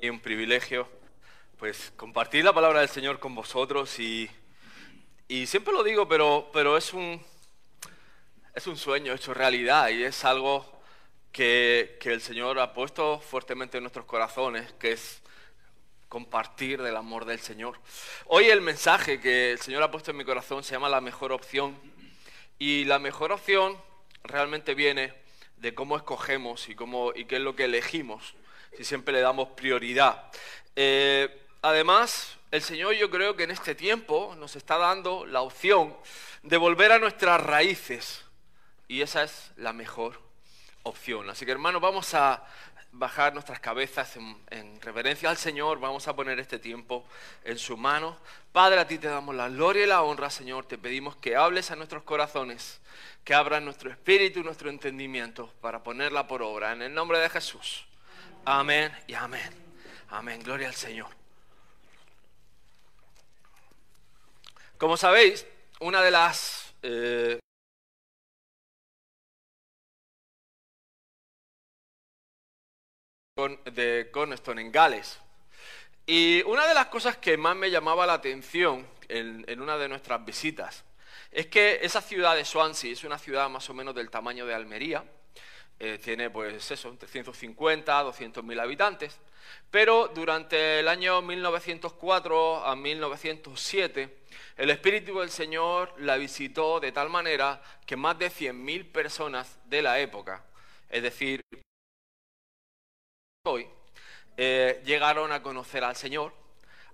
y un privilegio pues compartir la palabra del Señor con vosotros y, y siempre lo digo, pero, pero es, un, es un sueño hecho realidad y es algo que, que el Señor ha puesto fuertemente en nuestros corazones, que es compartir del amor del Señor. Hoy el mensaje que el Señor ha puesto en mi corazón se llama la mejor opción y la mejor opción realmente viene de cómo escogemos y, cómo, y qué es lo que elegimos, si siempre le damos prioridad. Eh, además, el Señor yo creo que en este tiempo nos está dando la opción de volver a nuestras raíces y esa es la mejor opción. Así que hermanos, vamos a bajar nuestras cabezas en, reverencia al Señor, vamos a poner este tiempo en su mano. Padre, a ti te damos la gloria y la honra, Señor, te pedimos que hables a nuestros corazones, que abras nuestro espíritu y nuestro entendimiento para ponerla por obra, en el nombre de Jesús. Amén y amén. Amén, gloria al Señor. Como sabéis, una de las eh, de Cornerstone en Gales. Y una de las cosas que más me llamaba la atención en, una de nuestras visitas es que esa ciudad de Swansea es una ciudad más o menos del tamaño de Almería, eh, tiene pues eso, entre 150 200 mil habitantes, pero durante el año 1904 a 1907 el Espíritu del Señor la visitó de tal manera que más de 100.000 personas de la época, es decir, hoy, eh, llegaron a conocer al Señor,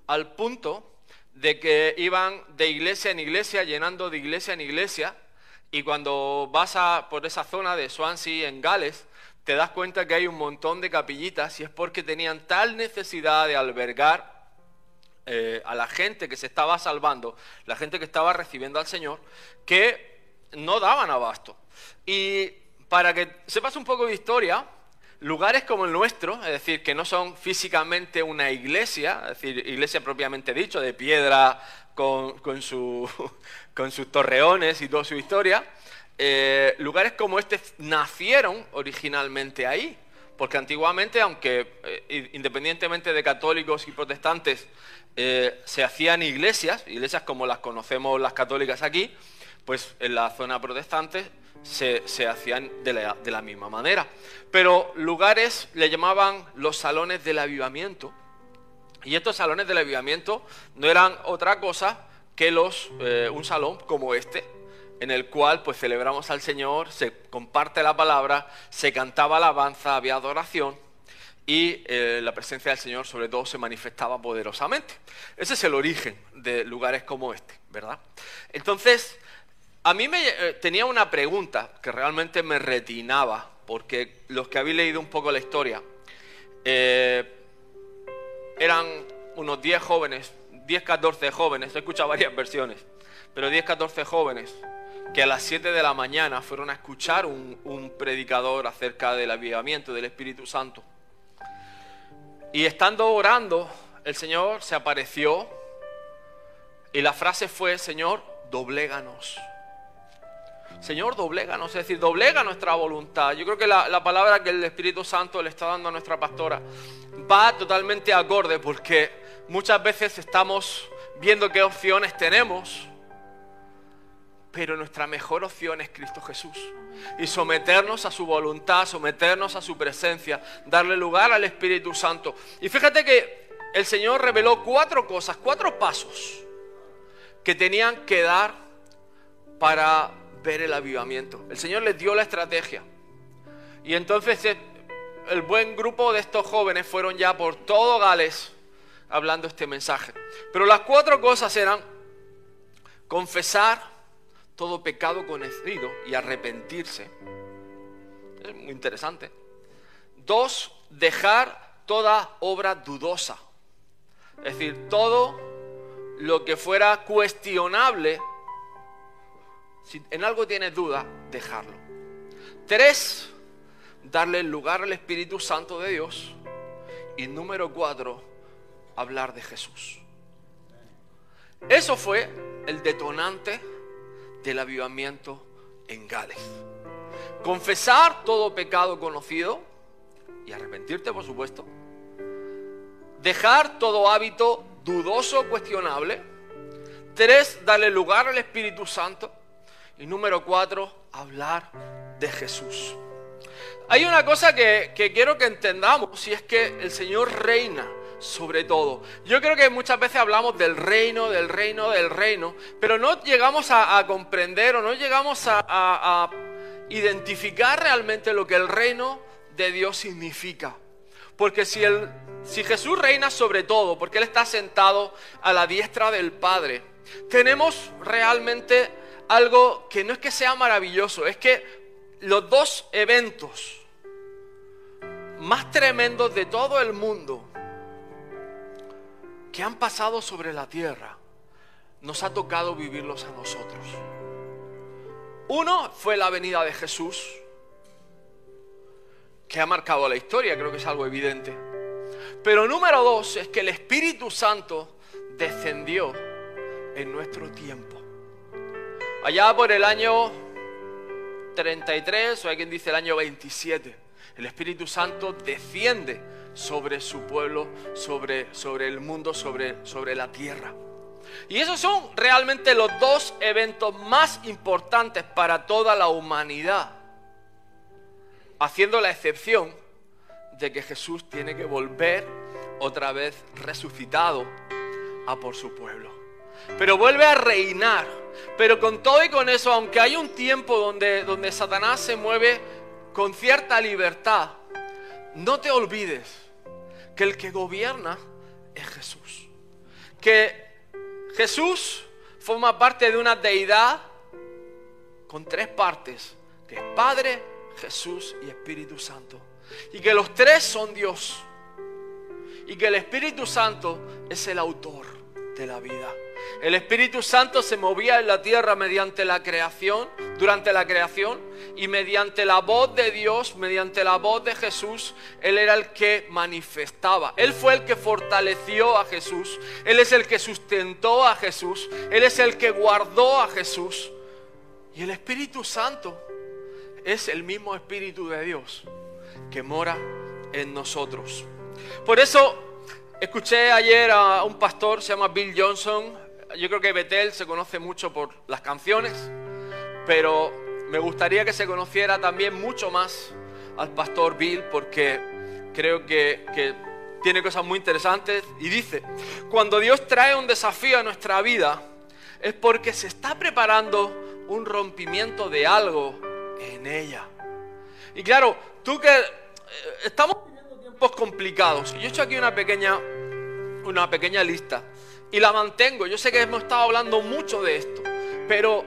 al punto de que iban de iglesia en iglesia, llenando de iglesia en iglesia, y cuando vas a, por esa zona de Swansea, en Gales, te das cuenta que hay un montón de capillitas y es porque tenían tal necesidad de albergar eh, a la gente que se estaba salvando, la gente que estaba recibiendo al Señor, que no daban abasto. Y para que sepas un poco de historia, lugares como el nuestro, es decir, que no son físicamente una iglesia, es decir, iglesia propiamente dicho, de piedra con, con, sus torreones y toda su historia, eh, lugares como este nacieron originalmente ahí, porque antiguamente, aunque eh, independientemente de católicos y protestantes, eh, se hacían iglesias, iglesias como las conocemos las católicas aquí, pues en la zona protestante se, hacían de la, misma manera. Pero lugares le llamaban los salones del avivamiento. Y estos salones del avivamiento no eran otra cosa que los, eh, un salón como este, en el cual pues celebramos al Señor, se comparte la palabra, se cantaba alabanza, había adoración y eh, la presencia del Señor sobre todo se manifestaba poderosamente. Ese es el origen de lugares como este, ¿verdad? Entonces, a mí me eh, tenía una pregunta que realmente me retinaba, porque los que habéis leído un poco la historia, eh, eran unos 10 jóvenes, 10, 14 jóvenes, he escuchado varias versiones, pero 10, 14 jóvenes que a las 7 de la mañana fueron a escuchar un, predicador acerca del avivamiento del Espíritu Santo. Y estando orando, el Señor se apareció y la frase fue, Señor, dobléganos. Señor, dobléganos, es decir, doblega nuestra voluntad. Yo creo que la, palabra que el Espíritu Santo le está dando a nuestra pastora va totalmente acorde porque muchas veces estamos viendo qué opciones tenemos, pero nuestra mejor opción es Cristo Jesús. Y someternos a su voluntad, someternos a su presencia, darle lugar al Espíritu Santo. Y fíjate que el Señor reveló cuatro cosas, cuatro pasos que tenían que dar para ver el avivamiento. El Señor les dio la estrategia. Y entonces el buen grupo de estos jóvenes fueron ya por todo Gales hablando este mensaje. Pero las cuatro cosas eran confesar todo pecado conocido y arrepentirse. Es muy interesante. Dos, dejar toda obra dudosa. Es decir, todo lo que fuera cuestionable si en algo tienes duda, dejarlo. Tres, darle lugar al Espíritu Santo de Dios. Y número cuatro, hablar de Jesús. Eso fue el detonante del avivamiento en Gales. Confesar todo pecado conocido y arrepentirte, por supuesto. dejar todo hábito dudoso, cuestionable. Tres, darle lugar al Espíritu Santo. Y número cuatro, hablar de Jesús. Hay una cosa que, quiero que entendamos y es que el Señor reina sobre todo. Yo creo que muchas veces hablamos del reino, del reino, del reino, pero no llegamos a, comprender o no llegamos a, identificar realmente lo que el reino de Dios significa. Porque si, si Jesús reina sobre todo, porque Él está sentado a la diestra del Padre, tenemos realmente algo que no es que sea maravilloso, es que los dos eventos más tremendos de todo el mundo que han pasado sobre la tierra, nos ha tocado vivirlos a nosotros. Uno fue la venida de Jesús, que ha marcado la historia, creo que es algo evidente. Pero número dos es que el Espíritu Santo descendió en nuestro tiempo. Allá por el año 33, o hay quien dice el año 27, el Espíritu Santo desciende sobre su pueblo, sobre, sobre el mundo, sobre, sobre la tierra. Y esos son realmente los dos eventos más importantes para toda la humanidad haciendo la excepción de que Jesús tiene que volver otra vez resucitado a por su pueblo. Pero vuelve a reinar. Pero con todo y con eso, aunque hay un tiempo donde, donde Satanás se mueve con cierta libertad, no te olvides que el que gobierna es Jesús. Que Jesús forma parte de una deidad con tres partes, que es Padre, Jesús y Espíritu Santo. Y que los tres son Dios. Y que el Espíritu Santo es el autor la vida. El Espíritu Santo se movía en la tierra mediante la creación, durante la creación, y mediante la voz de Dios, mediante la voz de Jesús, Él era el que manifestaba. Él fue el que fortaleció a Jesús. Él es el que sustentó a Jesús. Él es el que guardó a Jesús. Y el Espíritu Santo es el mismo Espíritu de Dios que mora en nosotros. Por eso escuché ayer a un pastor, se llama Bill Johnson. Yo creo que Betel se conoce mucho por las canciones, pero me gustaría que se conociera también mucho más al pastor Bill porque creo que, que tiene cosas muy interesantes y dice, cuando Dios trae un desafío a nuestra vida es porque se está preparando un rompimiento de algo en ella. Y claro, tú que eh, estamos tiempos complicados. Yo he hecho aquí una pequeña, una pequeña lista y la mantengo. Yo sé que hemos estado hablando mucho de esto, pero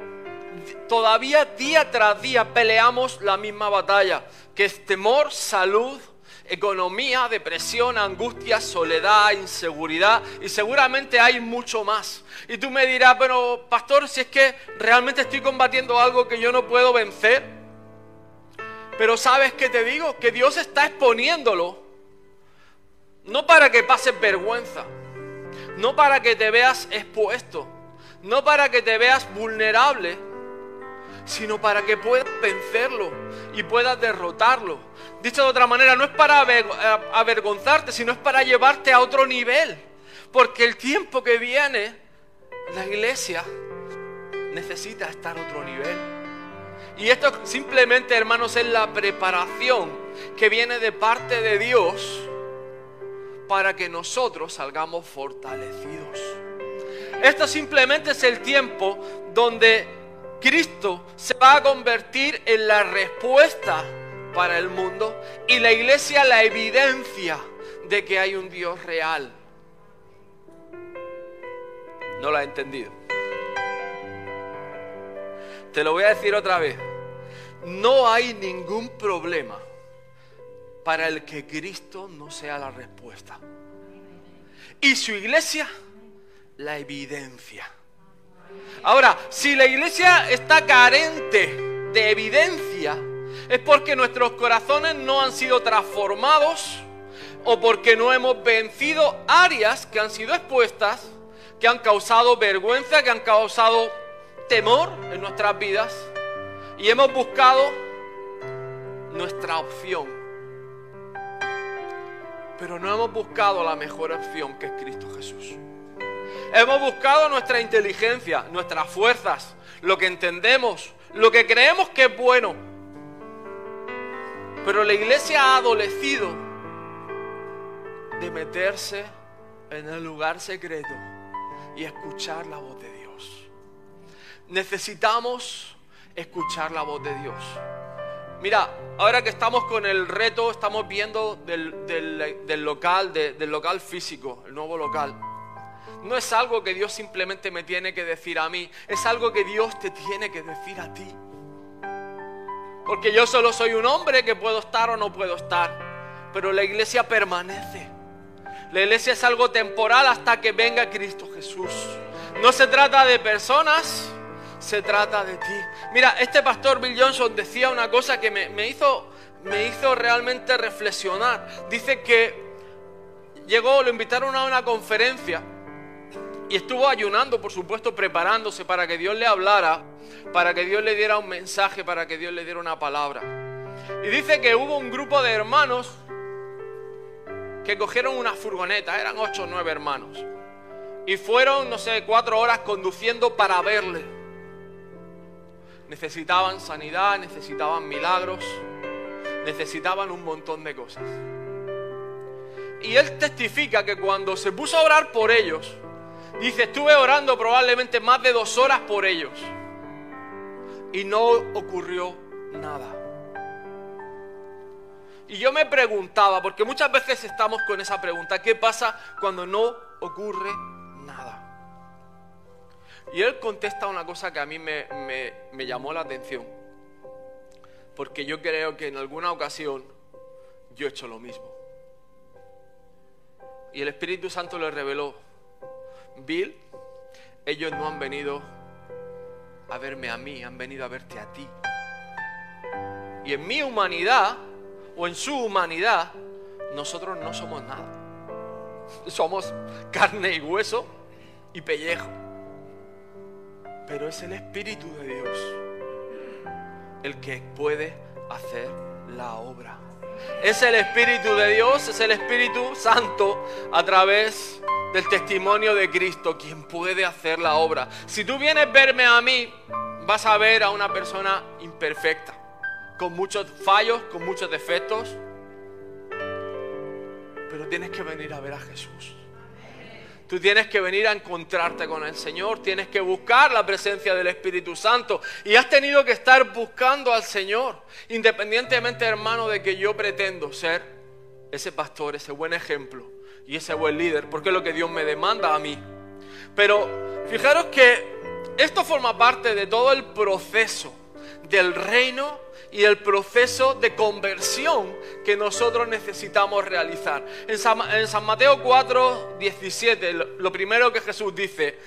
todavía día tras día peleamos la misma batalla, que es temor, salud, economía, depresión, angustia, soledad, inseguridad y seguramente hay mucho más. Y tú me dirás, pero pastor, si es que realmente estoy combatiendo algo que yo no puedo vencer, pero sabes que te digo que Dios está exponiéndolo. No para que pases vergüenza. No para que te veas expuesto. No para que te veas vulnerable. Sino para que puedas vencerlo y puedas derrotarlo. Dicho de otra manera, no es para avergonzarte, sino es para llevarte a otro nivel. Porque el tiempo que viene, la iglesia necesita estar a otro nivel. Y esto simplemente, hermanos, es la preparación que viene de parte de Dios para que nosotros salgamos fortalecidos. Esto simplemente es el tiempo donde Cristo se va a convertir en la respuesta para el mundo y la iglesia la evidencia de que hay un Dios real. No lo ha entendido. Te lo voy a decir otra vez no hay ningún problema para el que Cristo no sea la respuesta. Y su iglesia, la evidencia. Ahora, si la iglesia está carente de evidencia, es porque nuestros corazones no han sido transformados o porque no hemos vencido áreas que han sido expuestas, que han causado vergüenza, que han causado temor en nuestras vidas y hemos buscado nuestra opción. Pero no hemos buscado la mejor opción que es Cristo Jesús. Hemos buscado nuestra inteligencia, nuestras fuerzas, lo que entendemos, lo que creemos que es bueno. Pero la iglesia ha adolecido de meterse en el lugar secreto y escuchar la voz de Dios. Necesitamos escuchar la voz de Dios. Mira, ahora que estamos con el reto, estamos viendo del, local, del local físico, el nuevo local. No es algo que Dios simplemente me tiene que decir a mí, es algo que Dios te tiene que decir a ti. Porque yo solo soy un hombre que puedo estar o no puedo estar, pero la iglesia permanece. La iglesia es algo temporal hasta que venga Cristo Jesús. No se trata de personas, se trata de ti. Mira, este pastor Bill Johnson decía una cosa que me, hizo, me hizo realmente reflexionar. Dice que llegó, lo invitaron a una conferencia y estuvo ayunando, por supuesto, preparándose para que Dios le hablara, para que Dios le diera un mensaje, para que Dios le diera una palabra. Y dice que hubo un grupo de hermanos que cogieron una furgoneta, eran ocho o nueve hermanos, y fueron, no sé, cuatro horas conduciendo para verle necesitaban sanidad, necesitaban milagros, necesitaban un montón de cosas. Y él testifica que cuando se puso a orar por ellos, dice, estuve orando probablemente más de dos horas por ellos y no ocurrió nada. Y yo me preguntaba, porque muchas veces estamos con esa pregunta, ¿qué pasa cuando no ocurre y él contesta una cosa que a mí me, llamó la atención. Porque yo creo que en alguna ocasión yo he hecho lo mismo. Y el Espíritu Santo le reveló, Bill, ellos no han venido a verme a mí, han venido a verte a ti. Y en mi humanidad, o en su humanidad, nosotros no somos nada. Somos carne y hueso y pellejo pero es el Espíritu de Dios el que puede hacer la obra. Es el Espíritu de Dios, es el Espíritu Santo a través del testimonio de Cristo quien puede hacer la obra. Si tú vienes a verme a mí, vas a ver a una persona imperfecta, con muchos fallos, con muchos defectos, pero tienes que venir a ver a Jesús. Tú tienes que venir a encontrarte con el Señor, tienes que buscar la presencia del Espíritu Santo y has tenido que estar buscando al Señor, independientemente hermano de que yo pretendo ser ese pastor, ese buen ejemplo y ese buen líder, porque es lo que Dios me demanda a mí. Pero fijaros que esto forma parte de todo el proceso del reino y el proceso de conversión que nosotros necesitamos realizar. En San, Mateo 4, 17, lo primero que Jesús dice,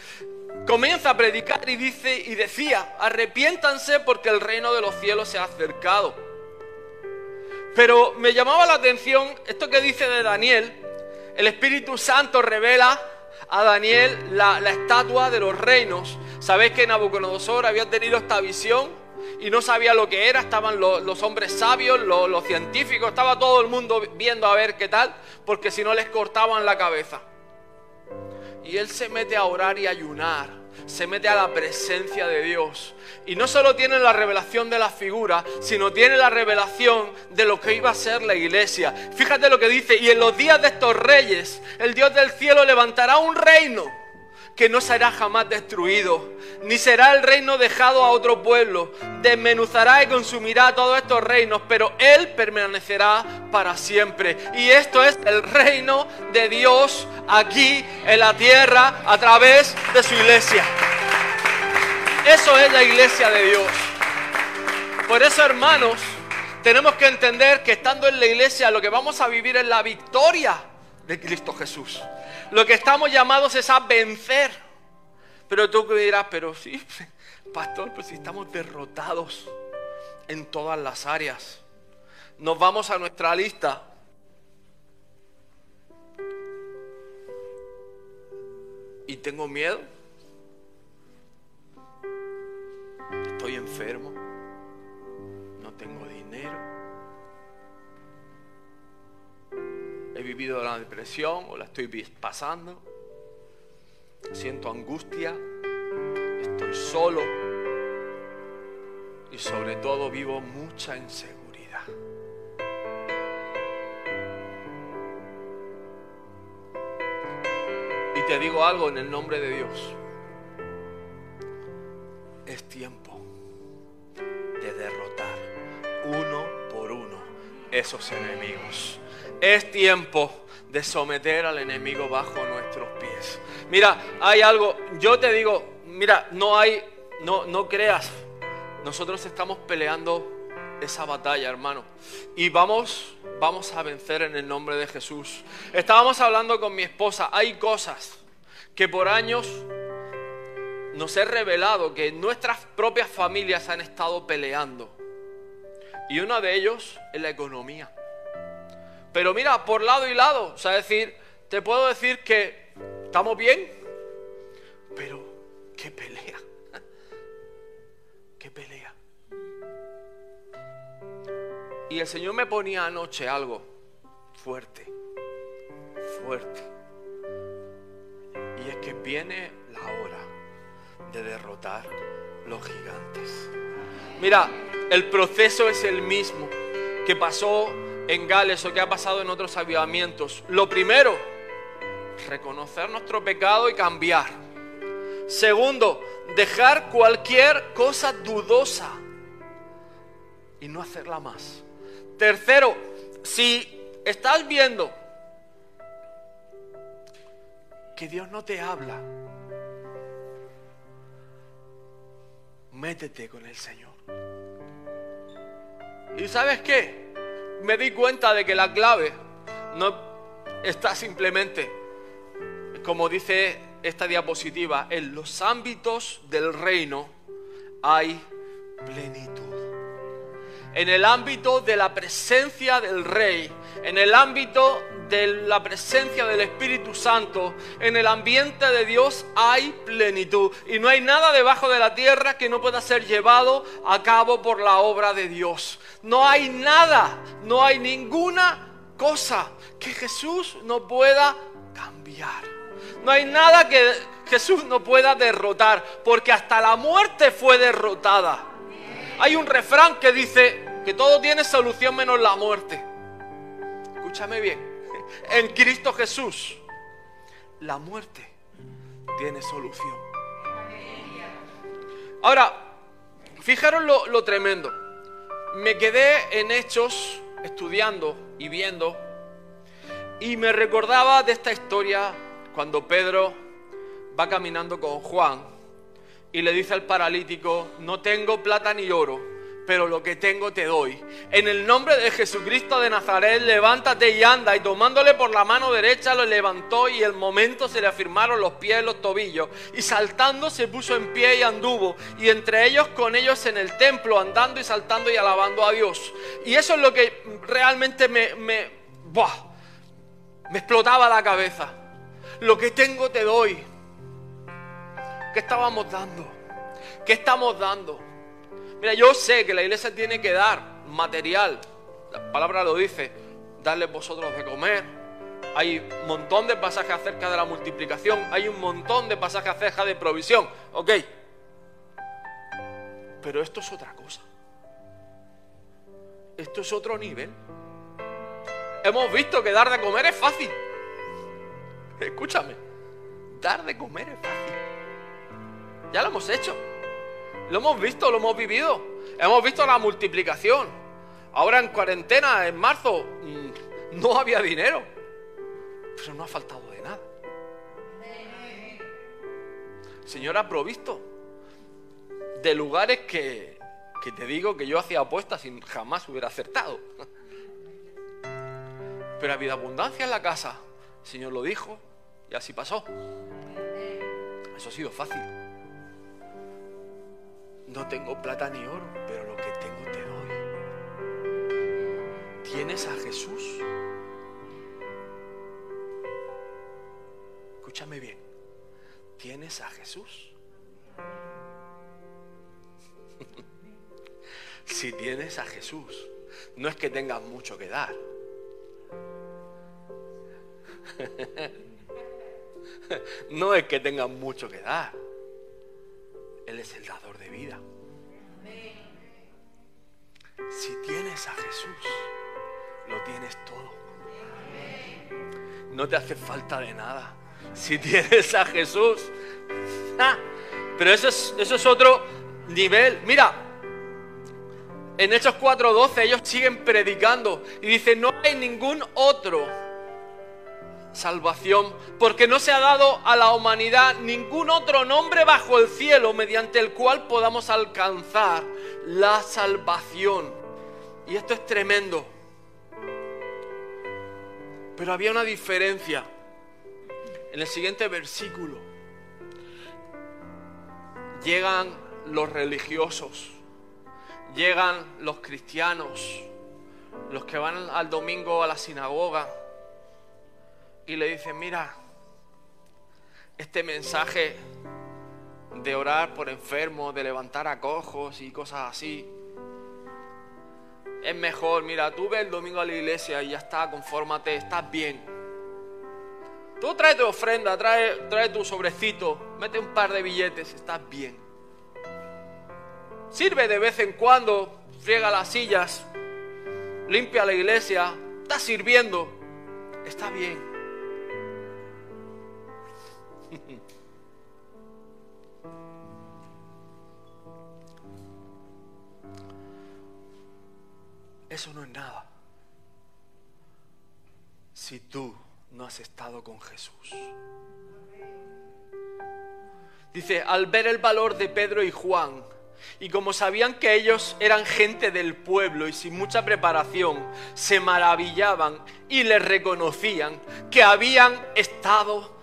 comienza a predicar y dice y decía, arrepiéntanse porque el reino de los cielos se ha acercado. Pero me llamaba la atención esto que dice de Daniel, el Espíritu Santo revela a Daniel la, la estatua de los reinos. Sabéis que Nabucodonosor había tenido esta visión y no sabía lo que era, estaban los, hombres sabios, los, científicos, estaba todo el mundo viendo a ver qué tal, porque si no les cortaban la cabeza. Y él se mete a orar y ayunar, se mete a la presencia de Dios. Y no solo tiene la revelación de las figuras, sino tiene la revelación de lo que iba a ser la iglesia. Fíjate lo que dice, y en los días de estos reyes, el Dios del cielo levantará un reino que no será jamás destruido, ni será el reino dejado a otro pueblo. Desmenuzará y consumirá todos estos reinos, pero Él permanecerá para siempre. Y esto es el reino de Dios aquí en la tierra a través de su iglesia. Eso es la iglesia de Dios. Por eso, hermanos, tenemos que entender que estando en la iglesia lo que vamos a vivir es la victoria de Cristo Jesús. Lo que estamos llamados es a vencer. Pero tú dirás, pero sí, pastor, pues si estamos derrotados en todas las áreas. Nos vamos a nuestra lista. Y tengo miedo. Estoy enfermo. No tengo dinero. He vivido la depresión o la estoy pasando. Siento angustia, estoy solo y sobre todo vivo mucha inseguridad. Y te digo algo en el nombre de Dios. Es tiempo de derrotar uno por uno esos enemigos. Es tiempo de someter al enemigo bajo nuestros pies. Mira, hay algo, yo te digo, mira, no hay, no, no creas, nosotros estamos peleando esa batalla, hermano. Y vamos, vamos a vencer en el nombre de Jesús. Estábamos hablando con mi esposa, hay cosas que por años nos he revelado que nuestras propias familias han estado peleando. Y uno de ellos es la economía. Pero mira, por lado y lado, o sea, decir, te puedo decir que estamos bien, pero qué pelea. Qué pelea. Y el Señor me ponía anoche algo fuerte, fuerte. Y es que viene la hora de derrotar los gigantes. Mira, el proceso es el mismo que pasó en Gales o que ha pasado en otros avivamientos. Lo primero, reconocer nuestro pecado y cambiar. Segundo, dejar cualquier cosa dudosa y no hacerla más. Tercero, si estás viendo que Dios no te habla, métete con el Señor. ¿Y sabes qué? Me di cuenta de que la clave no está simplemente, como dice esta diapositiva, en los ámbitos del reino hay plenitud en el ámbito de la presencia del Rey, en el ámbito de la presencia del Espíritu Santo, en el ambiente de Dios hay plenitud. Y no hay nada debajo de la tierra que no pueda ser llevado a cabo por la obra de Dios. No hay nada, no hay ninguna cosa que Jesús no pueda cambiar. No hay nada que Jesús no pueda derrotar, porque hasta la muerte fue derrotada. Hay un refrán que dice que todo tiene solución menos la muerte. Escúchame bien. En Cristo Jesús, la muerte tiene solución. Ahora, fijaros lo, lo tremendo. Me quedé en hechos estudiando y viendo y me recordaba de esta historia cuando Pedro va caminando con Juan y le dice al paralítico, no tengo plata ni oro, pero lo que tengo te doy. En el nombre de Jesucristo de Nazaret, levántate y anda. Y tomándole por la mano derecha lo levantó y el momento se le afirmaron los pies y los tobillos. Y saltando se puso en pie y anduvo. Y entre ellos con ellos en el templo, andando y saltando y alabando a Dios. Y eso es lo que realmente me, me, me explotaba la cabeza. Lo que tengo te doy. ¿Qué estábamos dando? ¿Qué estamos dando? Mira, yo sé que la iglesia tiene que dar material. La palabra lo dice, darles vosotros de comer. Hay un montón de pasajes acerca de la multiplicación. Hay un montón de pasajes acerca de provisión. Ok. Pero esto es otra cosa. Esto es otro nivel. Hemos visto que dar de comer es fácil. Escúchame. Dar de comer es fácil. Ya lo hemos hecho. Lo hemos visto, lo hemos vivido. Hemos visto la multiplicación. Ahora en cuarentena, en marzo, mm, no había dinero. Pero no ha faltado de nada. Señor ha provisto de lugares que, que te digo que yo hacía apuestas y jamás hubiera acertado. Pero ha habido abundancia en la casa. Señor lo dijo y así pasó. Eso ha sido fácil. No tengo plata ni oro, pero lo que tengo te doy. ¿Tienes a Jesús? Escúchame bien. ¿Tienes a Jesús? si tienes a Jesús, no es que tengas mucho que dar. no es que tengan mucho que dar. Él es el dador vida. Si tienes a Jesús, lo tienes todo. No te hace falta de nada. Si tienes a Jesús. Pero eso es, eso es otro nivel. Mira, en Hechos 4:12 ellos siguen predicando y dicen, no hay ningún otro salvación, porque no se ha dado a la humanidad ningún otro nombre bajo el cielo mediante el cual podamos alcanzar la salvación. Y esto es tremendo. Pero había una diferencia en el siguiente versículo. Llegan los religiosos, llegan los cristianos, los que van al domingo a la sinagoga y le dicen, mira, este mensaje de orar por enfermos, de levantar a cojos y cosas así, es mejor, mira, tú ves el domingo a la iglesia y ya está, confórmate, estás bien. Tú trae tu ofrenda, trae, trae tu sobrecito, mete un par de billetes, estás bien. Sirve de vez en cuando, friega las sillas, limpia la iglesia, estás sirviendo, está bien. Eso no es nada. Si tú no has estado con Jesús. Dice, al ver el valor de Pedro y Juan, y como sabían que ellos eran gente del pueblo y sin mucha preparación, se maravillaban y les reconocían que habían estado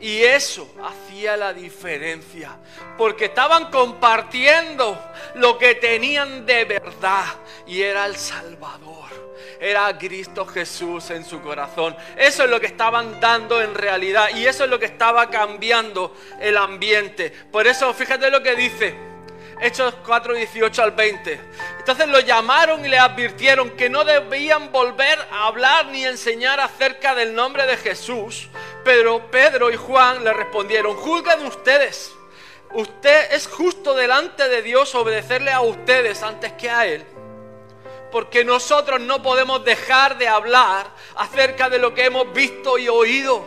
y eso hacía la diferencia, porque estaban compartiendo lo que tenían de verdad y era el Salvador. Era Cristo Jesús en su corazón. Eso es lo que estaban dando en realidad y eso es lo que estaba cambiando el ambiente. Por eso fíjate lo que dice Hechos 4, 18 al 20. Entonces lo llamaron y le advirtieron que no debían volver a hablar ni enseñar acerca del nombre de Jesús. Pero Pedro y Juan le respondieron, juzguen ustedes. Usted es justo delante de Dios obedecerle a ustedes antes que a Él. Porque nosotros no podemos dejar de hablar acerca de lo que hemos visto y oído.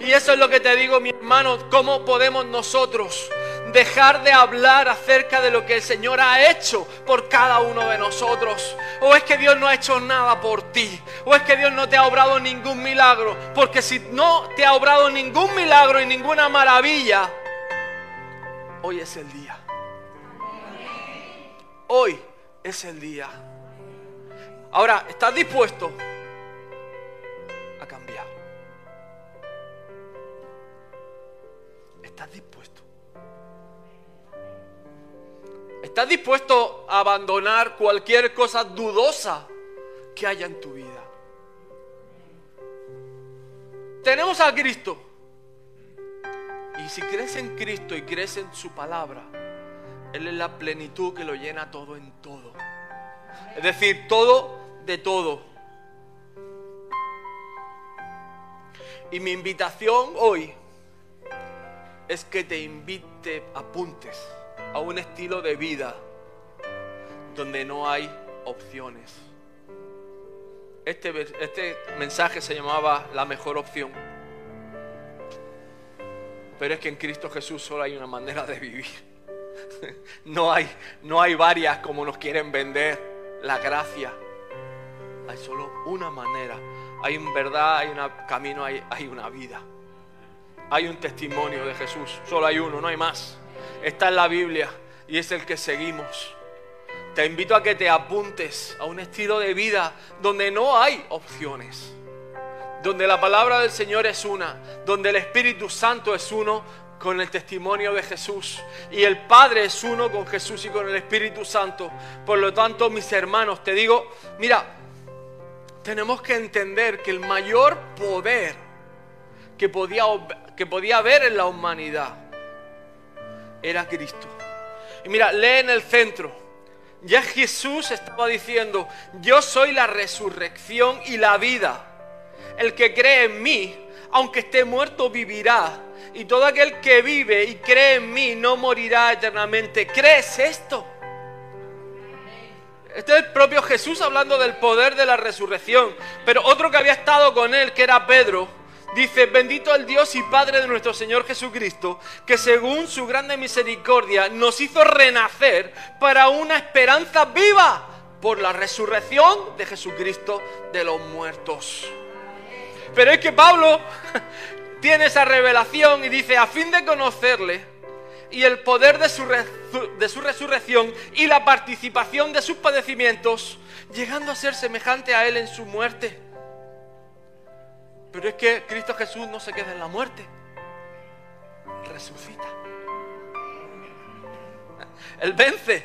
Y eso es lo que te digo, mi hermano, cómo podemos nosotros dejar de hablar acerca de lo que el Señor ha hecho por cada uno de nosotros. O es que Dios no ha hecho nada por ti. O es que Dios no te ha obrado ningún milagro. Porque si no te ha obrado ningún milagro y ninguna maravilla, hoy es el día. Hoy es el día. Ahora, ¿estás dispuesto ¿Estás dispuesto a abandonar cualquier cosa dudosa que haya en tu vida? Tenemos a Cristo. Y si crees en Cristo y crees en su palabra, Él es la plenitud que lo llena todo en todo. Es decir, todo de todo. Y mi invitación hoy es que te invite, apuntes a un estilo de vida donde no hay opciones. Este, este mensaje se llamaba la mejor opción. Pero es que en Cristo Jesús solo hay una manera de vivir. No hay, no hay varias como nos quieren vender la gracia. Hay solo una manera. Hay un verdad, hay un camino, hay, hay una vida. Hay un testimonio de Jesús. Solo hay uno, no hay más está en la Biblia y es el que seguimos. Te invito a que te apuntes a un estilo de vida donde no hay opciones, donde la palabra del Señor es una, donde el Espíritu Santo es uno con el testimonio de Jesús y el Padre es uno con Jesús y con el Espíritu Santo. Por lo tanto, mis hermanos, te digo, mira, tenemos que entender que el mayor poder que podía, que podía haber en la humanidad era Cristo. Y mira, lee en el centro, Ya Jesús estaba diciendo, yo soy la resurrección y la vida. El que cree en mí, aunque esté muerto, vivirá. Y todo aquel que vive y cree en mí no morirá eternamente. ¿Crees esto? Este es el propio Jesús hablando del poder de la resurrección. Pero otro que había estado con él, que era Pedro, dice, bendito el Dios y Padre de nuestro Señor Jesucristo, que según su grande misericordia nos hizo renacer para una esperanza viva por la resurrección de Jesucristo de los muertos. Pero es que Pablo tiene esa revelación y dice, a fin de conocerle y el poder de su, de su resurrección y la participación de sus padecimientos, llegando a ser semejante a él en su muerte. Pero es que Cristo Jesús no se queda en la muerte, resucita. Él vence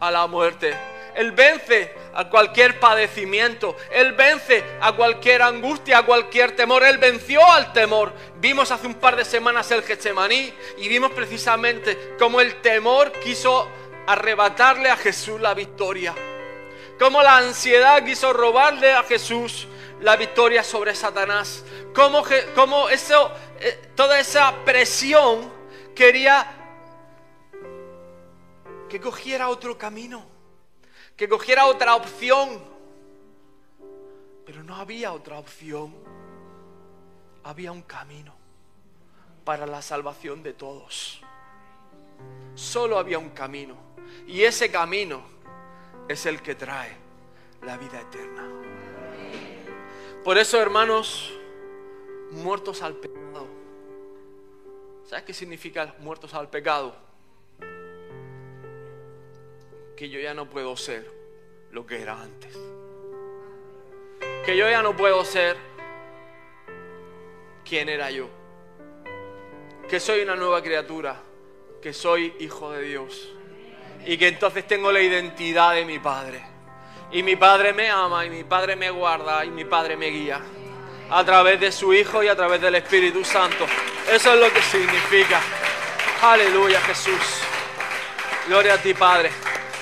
a la muerte. Él vence a cualquier padecimiento. Él vence a cualquier angustia, a cualquier temor. Él venció al temor. Vimos hace un par de semanas el Getsemaní y vimos precisamente cómo el temor quiso arrebatarle a Jesús la victoria. Cómo la ansiedad quiso robarle a Jesús la victoria sobre Satanás. Cómo, cómo eso, eh, toda esa presión quería que cogiera otro camino que cogiera otra opción. Pero no había otra opción. Había un camino para la salvación de todos. Solo había un camino. Y ese camino es el que trae la vida eterna. Por eso, hermanos, muertos al pecado. ¿Sabes qué significa muertos al pecado? que yo ya no puedo ser lo que era antes. Que yo ya no puedo ser quien era yo. Que soy una nueva criatura. Que soy hijo de Dios. Y que entonces tengo la identidad de mi Padre. Y mi Padre me ama y mi Padre me guarda y mi Padre me guía. A través de su Hijo y a través del Espíritu Santo. Eso es lo que significa. Aleluya Jesús. Gloria a ti Padre.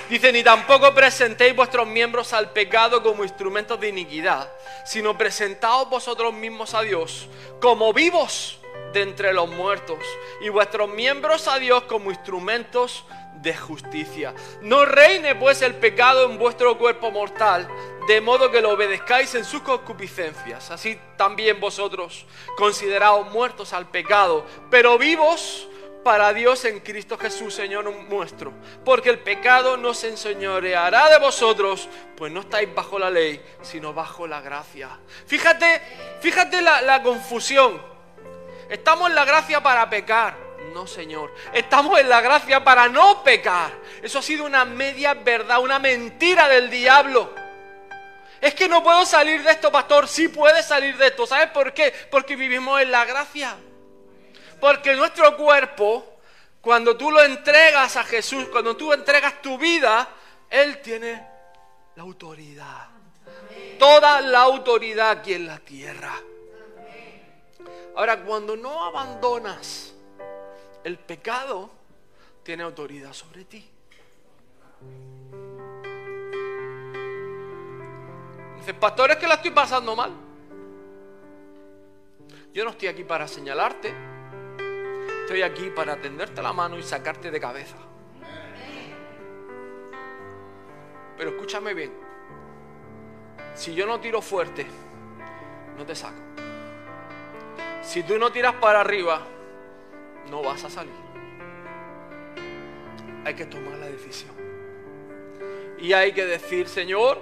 Dice, ni tampoco presentéis vuestros miembros al pecado como instrumentos de iniquidad, sino presentaos vosotros mismos a Dios como vivos de entre los muertos y vuestros miembros a Dios como instrumentos de justicia. No reine pues el pecado en vuestro cuerpo mortal, de modo que lo obedezcáis en sus concupiscencias. Así también vosotros consideraos muertos al pecado, pero vivos para Dios en Cristo Jesús, Señor nuestro. Porque el pecado no se enseñoreará de vosotros, pues no estáis bajo la ley, sino bajo la gracia. Fíjate, fíjate la, la confusión. Estamos en la gracia para pecar. No, Señor. Estamos en la gracia para no pecar. Eso ha sido una media verdad, una mentira del diablo. Es que no puedo salir de esto, pastor. Sí puedes salir de esto. ¿Sabes por qué? Porque vivimos en la gracia. Porque nuestro cuerpo, cuando tú lo entregas a Jesús, cuando tú entregas tu vida, Él tiene la autoridad. Toda la autoridad aquí en la tierra. Ahora, cuando no abandonas el pecado, tiene autoridad sobre ti. Dice, pastor, es que la estoy pasando mal. Yo no estoy aquí para señalarte. Estoy aquí para tenderte la mano y sacarte de cabeza. Pero escúchame bien. Si yo no tiro fuerte, no te saco. Si tú no tiras para arriba, no vas a salir. Hay que tomar la decisión. Y hay que decir, Señor,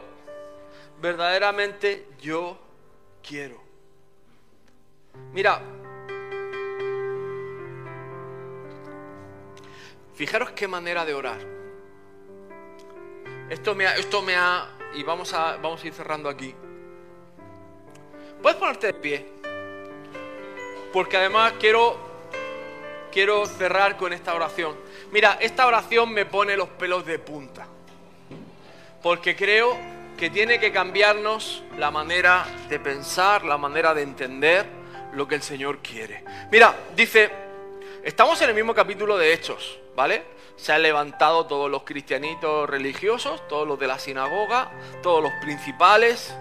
verdaderamente yo quiero. Mira, Fijaros qué manera de orar. Esto me ha, esto me ha y vamos a, vamos a ir cerrando aquí. Puedes ponerte de pie. Porque además quiero, quiero cerrar con esta oración. Mira, esta oración me pone los pelos de punta. Porque creo que tiene que cambiarnos la manera de pensar, la manera de entender lo que el Señor quiere. Mira, dice, estamos en el mismo capítulo de Hechos. ¿vale? Se han levantado todos los cristianitos religiosos, todos los de la sinagoga, todos los principales.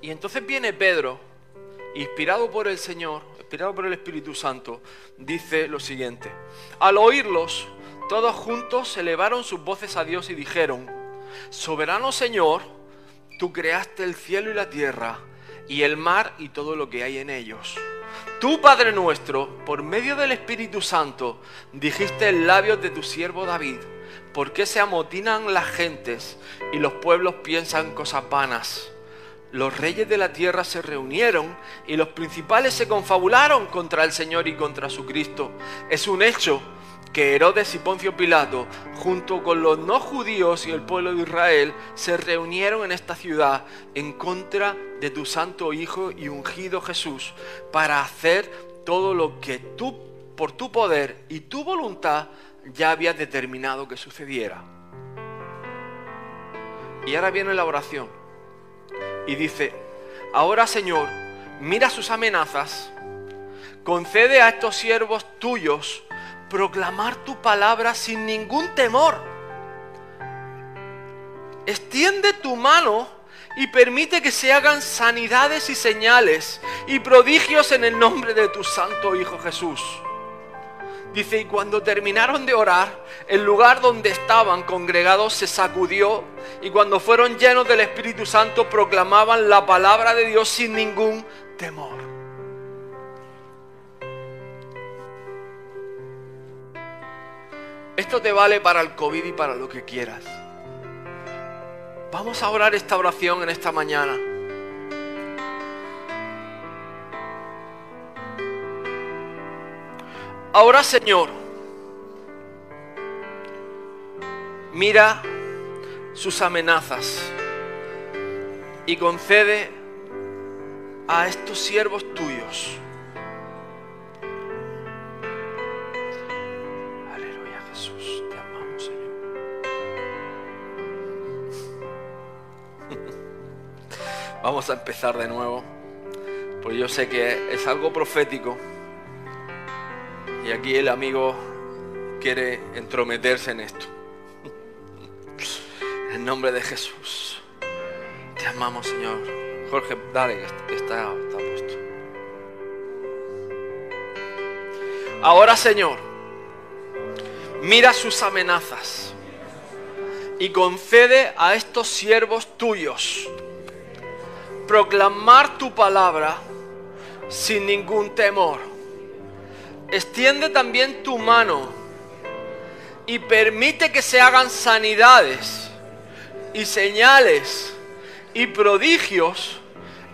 Y entonces viene Pedro, inspirado por el Señor, inspirado por el Espíritu Santo, dice lo siguiente. Al oírlos, todos juntos elevaron sus voces a Dios y dijeron, Soberano Señor, tú creaste el cielo y la tierra, y el mar y todo lo que hay en ellos. Tú, Padre nuestro, por medio del Espíritu Santo, dijiste en labios de tu siervo David, ¿por qué se amotinan las gentes y los pueblos piensan cosas vanas? Los reyes de la tierra se reunieron y los principales se confabularon contra el Señor y contra su Cristo. Es un hecho que Herodes y Poncio Pilato, junto con los no judíos y el pueblo de Israel, se reunieron en esta ciudad en contra de tu santo Hijo y ungido Jesús, para hacer todo lo que tú, por tu poder y tu voluntad, ya habías determinado que sucediera. Y ahora viene la oración. Y dice, ahora Señor, mira sus amenazas, concede a estos siervos tuyos, proclamar tu palabra sin ningún temor. Extiende tu mano y permite que se hagan sanidades y señales y prodigios en el nombre de tu santo Hijo Jesús. Dice, y cuando terminaron de orar, el lugar donde estaban congregados se sacudió y cuando fueron llenos del Espíritu Santo proclamaban la palabra de Dios sin ningún temor. Esto te vale para el COVID y para lo que quieras. Vamos a orar esta oración en esta mañana. Ahora Señor, mira sus amenazas y concede a estos siervos tuyos Vamos a empezar de nuevo, porque yo sé que es algo profético. Y aquí el amigo quiere entrometerse en esto. En nombre de Jesús. Te amamos, Señor. Jorge, dale, está, está puesto. Ahora, Señor, mira sus amenazas y concede a estos siervos tuyos proclamar tu palabra sin ningún temor. Extiende también tu mano y permite que se hagan sanidades y señales y prodigios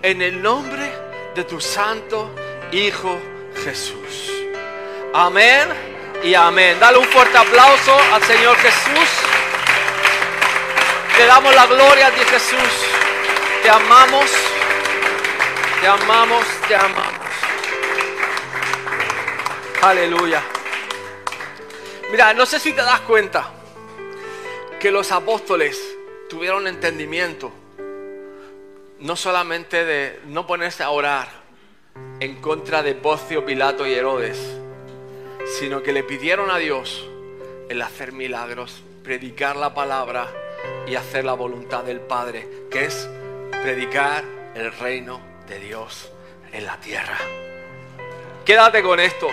en el nombre de tu santo Hijo Jesús. Amén y amén. Dale un fuerte aplauso al Señor Jesús. Te damos la gloria a ti Jesús. Te amamos, te amamos, te amamos. Aleluya. Mira, no sé si te das cuenta que los apóstoles tuvieron entendimiento, no solamente de no ponerse a orar en contra de Pocio, Pilato y Herodes, sino que le pidieron a Dios el hacer milagros, predicar la palabra y hacer la voluntad del Padre, que es predicar el reino de Dios en la tierra. Quédate con esto,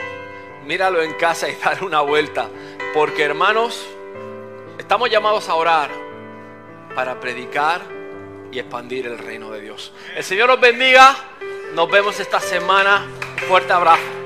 míralo en casa y dale una vuelta, porque hermanos, estamos llamados a orar para predicar y expandir el reino de Dios. El Señor os bendiga, nos vemos esta semana, fuerte abrazo.